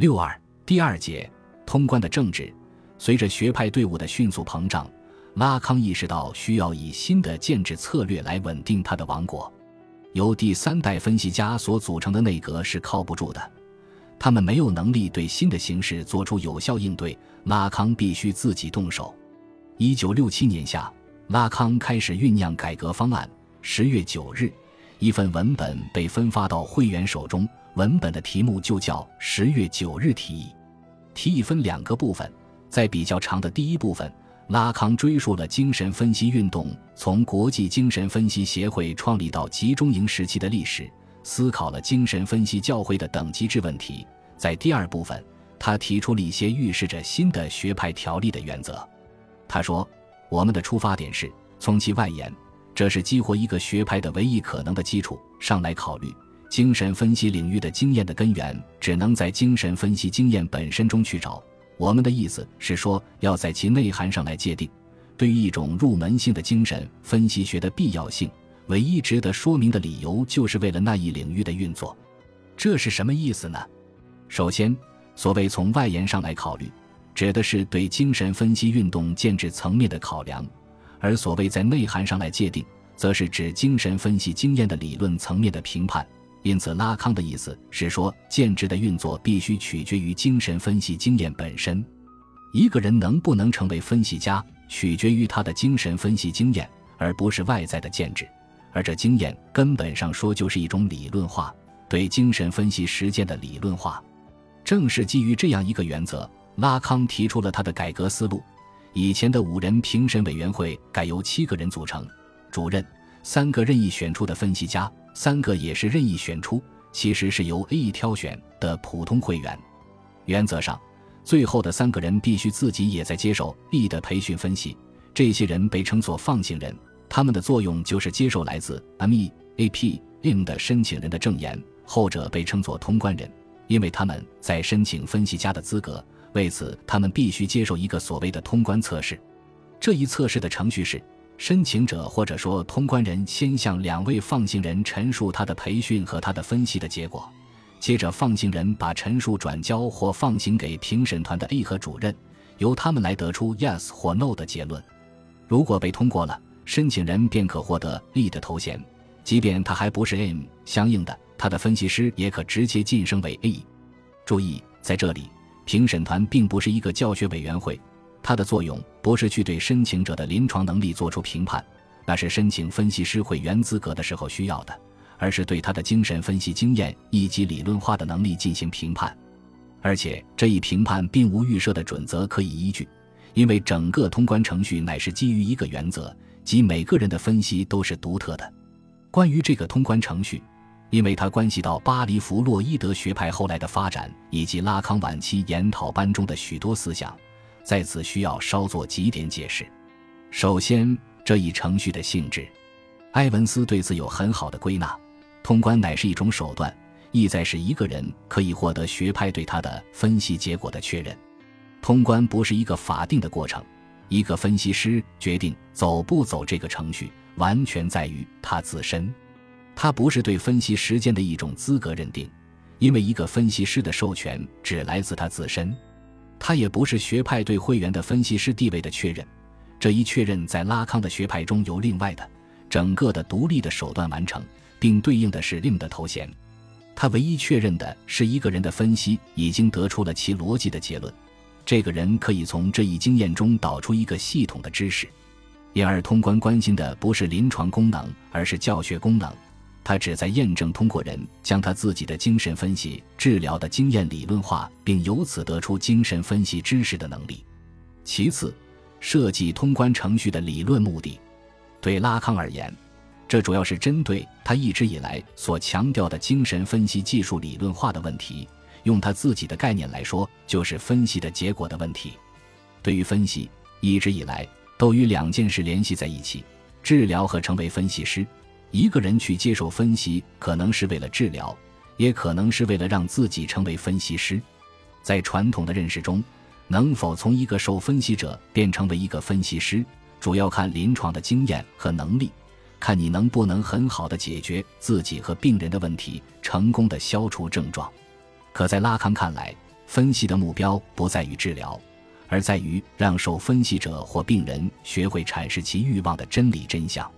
六二第二节通关的政治，随着学派队伍的迅速膨胀，拉康意识到需要以新的建制策略来稳定他的王国。由第三代分析家所组成的内阁是靠不住的，他们没有能力对新的形势做出有效应对。拉康必须自己动手。一九六七年夏，拉康开始酝酿改革方案。十月九日，一份文本被分发到会员手中。文本的题目就叫《十月九日提议》。提议分两个部分，在比较长的第一部分，拉康追溯了精神分析运动从国际精神分析协会创立到集中营时期的历史，思考了精神分析教会的等级制问题。在第二部分，他提出了一些预示着新的学派条例的原则。他说：“我们的出发点是从其外延。”这是激活一个学派的唯一可能的基础上来考虑精神分析领域的经验的根源，只能在精神分析经验本身中去找。我们的意思是说，要在其内涵上来界定，对于一种入门性的精神分析学的必要性，唯一值得说明的理由，就是为了那一领域的运作。这是什么意思呢？首先，所谓从外延上来考虑，指的是对精神分析运动建制层面的考量。而所谓在内涵上来界定，则是指精神分析经验的理论层面的评判。因此，拉康的意思是说，建制的运作必须取决于精神分析经验本身。一个人能不能成为分析家，取决于他的精神分析经验，而不是外在的建制。而这经验根本上说就是一种理论化，对精神分析实践的理论化。正是基于这样一个原则，拉康提出了他的改革思路。以前的五人评审委员会改由七个人组成，主任三个任意选出的分析家，三个也是任意选出，其实是由 A 挑选的普通会员。原则上，最后的三个人必须自己也在接受 B 的培训分析。这些人被称作放行人，他们的作用就是接受来自 MEAPM 的申请人的证言，后者被称作通关人，因为他们在申请分析家的资格。为此，他们必须接受一个所谓的通关测试。这一测试的程序是：申请者或者说通关人先向两位放行人陈述他的培训和他的分析的结果，接着放行人把陈述转交或放行给评审团的 A 和主任，由他们来得出 yes 或 no 的结论。如果被通过了，申请人便可获得 E 的头衔，即便他还不是 M。相应的，他的分析师也可直接晋升为 A。注意，在这里。评审团并不是一个教学委员会，它的作用不是去对申请者的临床能力做出评判，那是申请分析师会员资格的时候需要的，而是对他的精神分析经验以及理论化的能力进行评判。而且这一评判并无预设的准则可以依据，因为整个通关程序乃是基于一个原则，即每个人的分析都是独特的。关于这个通关程序。因为它关系到巴黎弗洛伊德学派后来的发展，以及拉康晚期研讨班中的许多思想，在此需要稍作几点解释。首先，这一程序的性质，埃文斯对此有很好的归纳：通关乃是一种手段，意在使一个人可以获得学派对他的分析结果的确认。通关不是一个法定的过程，一个分析师决定走不走这个程序，完全在于他自身。它不是对分析时间的一种资格认定，因为一个分析师的授权只来自他自身；它也不是学派对会员的分析师地位的确认，这一确认在拉康的学派中由另外的、整个的独立的手段完成，并对应的是另的头衔。他唯一确认的是一个人的分析已经得出了其逻辑的结论，这个人可以从这一经验中导出一个系统的知识。因而，通关关心的不是临床功能，而是教学功能。他旨在验证通过人将他自己的精神分析治疗的经验理论化，并由此得出精神分析知识的能力。其次，设计通关程序的理论目的，对拉康而言，这主要是针对他一直以来所强调的精神分析技术理论化的问题。用他自己的概念来说，就是分析的结果的问题。对于分析，一直以来都与两件事联系在一起：治疗和成为分析师。一个人去接受分析，可能是为了治疗，也可能是为了让自己成为分析师。在传统的认识中，能否从一个受分析者变成为一个分析师，主要看临床的经验和能力，看你能不能很好的解决自己和病人的问题，成功的消除症状。可在拉康看来，分析的目标不在于治疗，而在于让受分析者或病人学会阐释其欲望的真理真相。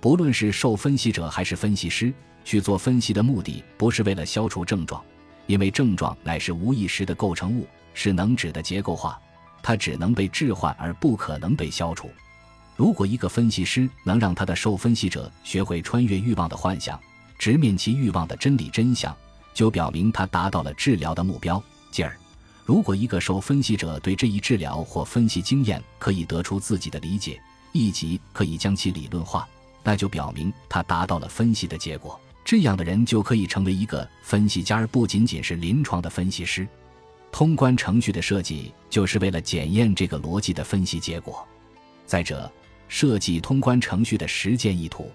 不论是受分析者还是分析师，去做分析的目的不是为了消除症状，因为症状乃是无意识的构成物，是能指的结构化，它只能被置换而不可能被消除。如果一个分析师能让他的受分析者学会穿越欲望的幻想，直面其欲望的真理真相，就表明他达到了治疗的目标。继而，如果一个受分析者对这一治疗或分析经验可以得出自己的理解，以及可以将其理论化，那就表明他达到了分析的结果。这样的人就可以成为一个分析家，而不仅仅是临床的分析师。通关程序的设计就是为了检验这个逻辑的分析结果。再者，设计通关程序的实践意图，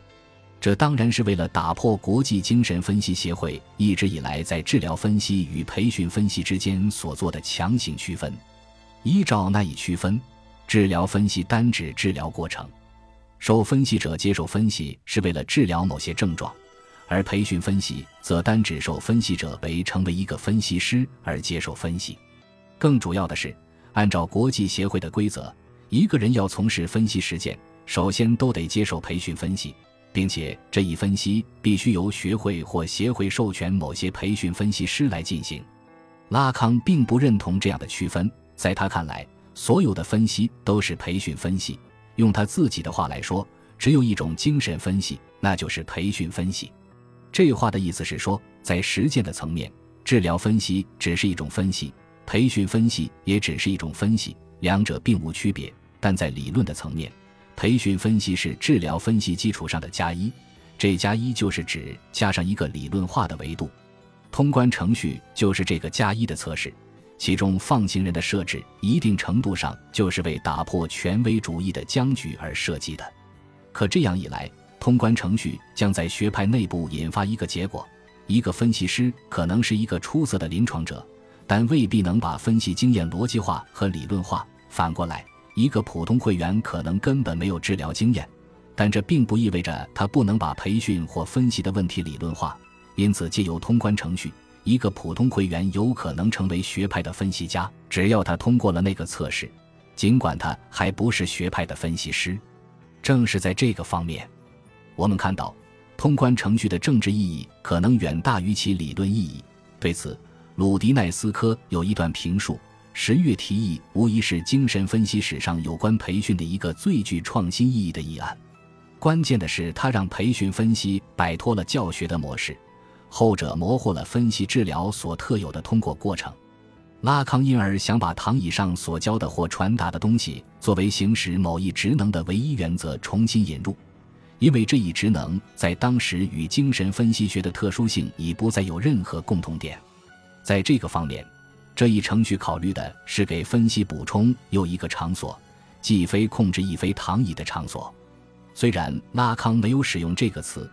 这当然是为了打破国际精神分析协会一直以来在治疗分析与培训分析之间所做的强行区分。依照那一区分，治疗分析单指治疗过程，受分析者接受分析是为了治疗某些症状，而培训分析则单指受分析者为成为一个分析师而接受分析。更主要的是，按照国际协会的规则。一个人要从事分析实践，首先都得接受培训分析，并且这一分析必须由学会或协会授权某些培训分析师来进行。拉康并不认同这样的区分，在他看来，所有的分析都是培训分析。用他自己的话来说，只有一种精神分析，那就是培训分析。这话的意思是说，在实践的层面，治疗分析只是一种分析，培训分析也只是一种分析，两者并无区别。但在理论的层面，培训分析是治疗分析基础上的加一，这加一就是指加上一个理论化的维度。通关程序就是这个加一的测试，其中放行人的设置一定程度上就是为打破权威主义的僵局而设计的。可这样一来，通关程序将在学派内部引发一个结果：一个分析师可能是一个出色的临床者，但未必能把分析经验逻辑化和理论化。反过来。一个普通会员可能根本没有治疗经验，但这并不意味着他不能把培训或分析的问题理论化。因此，借由通关程序，一个普通会员有可能成为学派的分析家，只要他通过了那个测试，尽管他还不是学派的分析师。正是在这个方面，我们看到通关程序的政治意义可能远大于其理论意义。对此，鲁迪奈斯科有一段评述。十月提议无疑是精神分析史上有关培训的一个最具创新意义的议案。关键的是，他让培训分析摆脱了教学的模式，后者模糊了分析治疗所特有的通过过程。拉康因而想把躺椅上所教的或传达的东西作为行使某一职能的唯一原则重新引入，因为这一职能在当时与精神分析学的特殊性已不再有任何共同点。在这个方面。这一程序考虑的是给分析补充又一个场所，既非控制亦非躺椅的场所。虽然拉康没有使用这个词，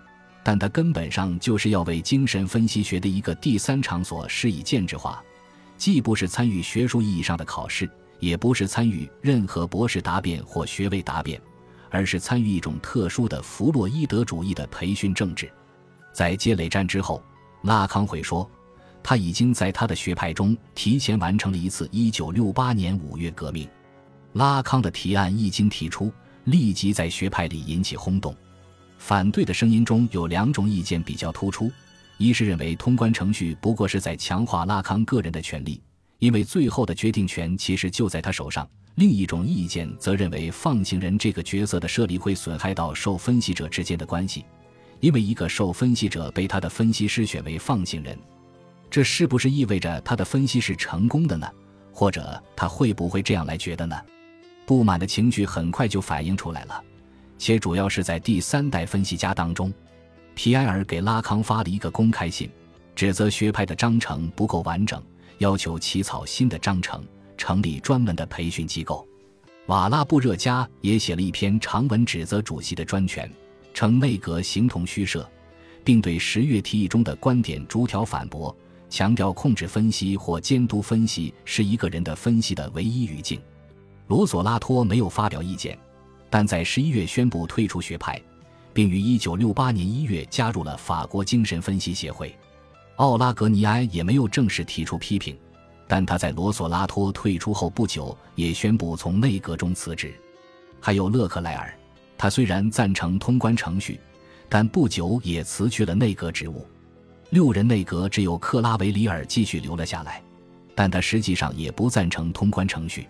但他根本上就是要为精神分析学的一个第三场所施以建制化，既不是参与学术意义上的考试，也不是参与任何博士答辩或学位答辩，而是参与一种特殊的弗洛伊德主义的培训政治。在积累战之后，拉康会说。他已经在他的学派中提前完成了一次1968年五月革命。拉康的提案一经提出，立即在学派里引起轰动。反对的声音中有两种意见比较突出：一是认为通关程序不过是在强化拉康个人的权利，因为最后的决定权其实就在他手上；另一种意见则认为放行人这个角色的设立会损害到受分析者之间的关系，因为一个受分析者被他的分析师选为放行人。这是不是意味着他的分析是成功的呢？或者他会不会这样来觉得呢？不满的情绪很快就反映出来了，且主要是在第三代分析家当中。皮埃尔给拉康发了一个公开信，指责学派的章程不够完整，要求起草新的章程，成立专门的培训机构。瓦拉布热加也写了一篇长文，指责主席的专权，称内阁形同虚设，并对十月提议中的观点逐条反驳。强调控制分析或监督分析是一个人的分析的唯一语境。罗索拉托没有发表意见，但在十一月宣布退出学派，并于一九六八年一月加入了法国精神分析协会。奥拉格尼埃也没有正式提出批评，但他在罗索拉托退出后不久也宣布从内阁中辞职。还有勒克莱尔，他虽然赞成通关程序，但不久也辞去了内阁职务。六人内阁只有克拉维里尔继续留了下来，但他实际上也不赞成通关程序。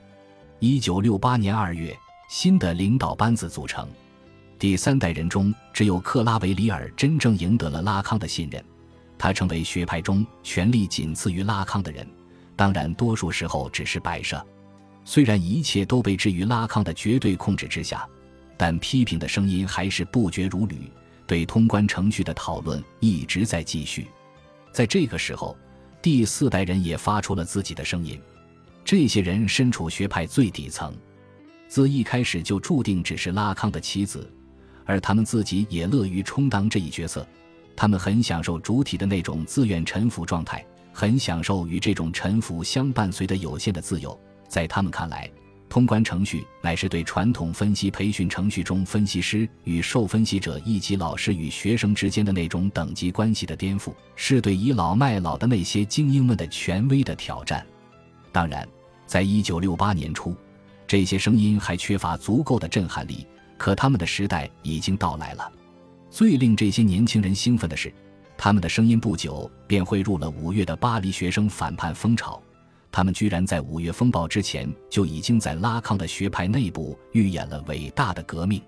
一九六八年二月，新的领导班子组成，第三代人中只有克拉维里尔真正赢得了拉康的信任，他成为学派中权力仅次于拉康的人。当然，多数时候只是摆设。虽然一切都被置于拉康的绝对控制之下，但批评的声音还是不绝如缕。对通关程序的讨论一直在继续。在这个时候，第四代人也发出了自己的声音。这些人身处学派最底层，自一开始就注定只是拉康的棋子，而他们自己也乐于充当这一角色。他们很享受主体的那种自愿臣服状态，很享受与这种臣服相伴随的有限的自由。在他们看来，通关程序乃是对传统分析培训程序中分析师与受分析者以及老师与学生之间的那种等级关系的颠覆，是对倚老卖老的那些精英们的权威的挑战。当然。在一九六八年初，这些声音还缺乏足够的震撼力，可他们的时代已经到来了。最令这些年轻人兴奋的是，他们的声音不久便汇入了五月的巴黎学生反叛风潮。他们居然在五月风暴之前就已经在拉康的学派内部预演了伟大的革命。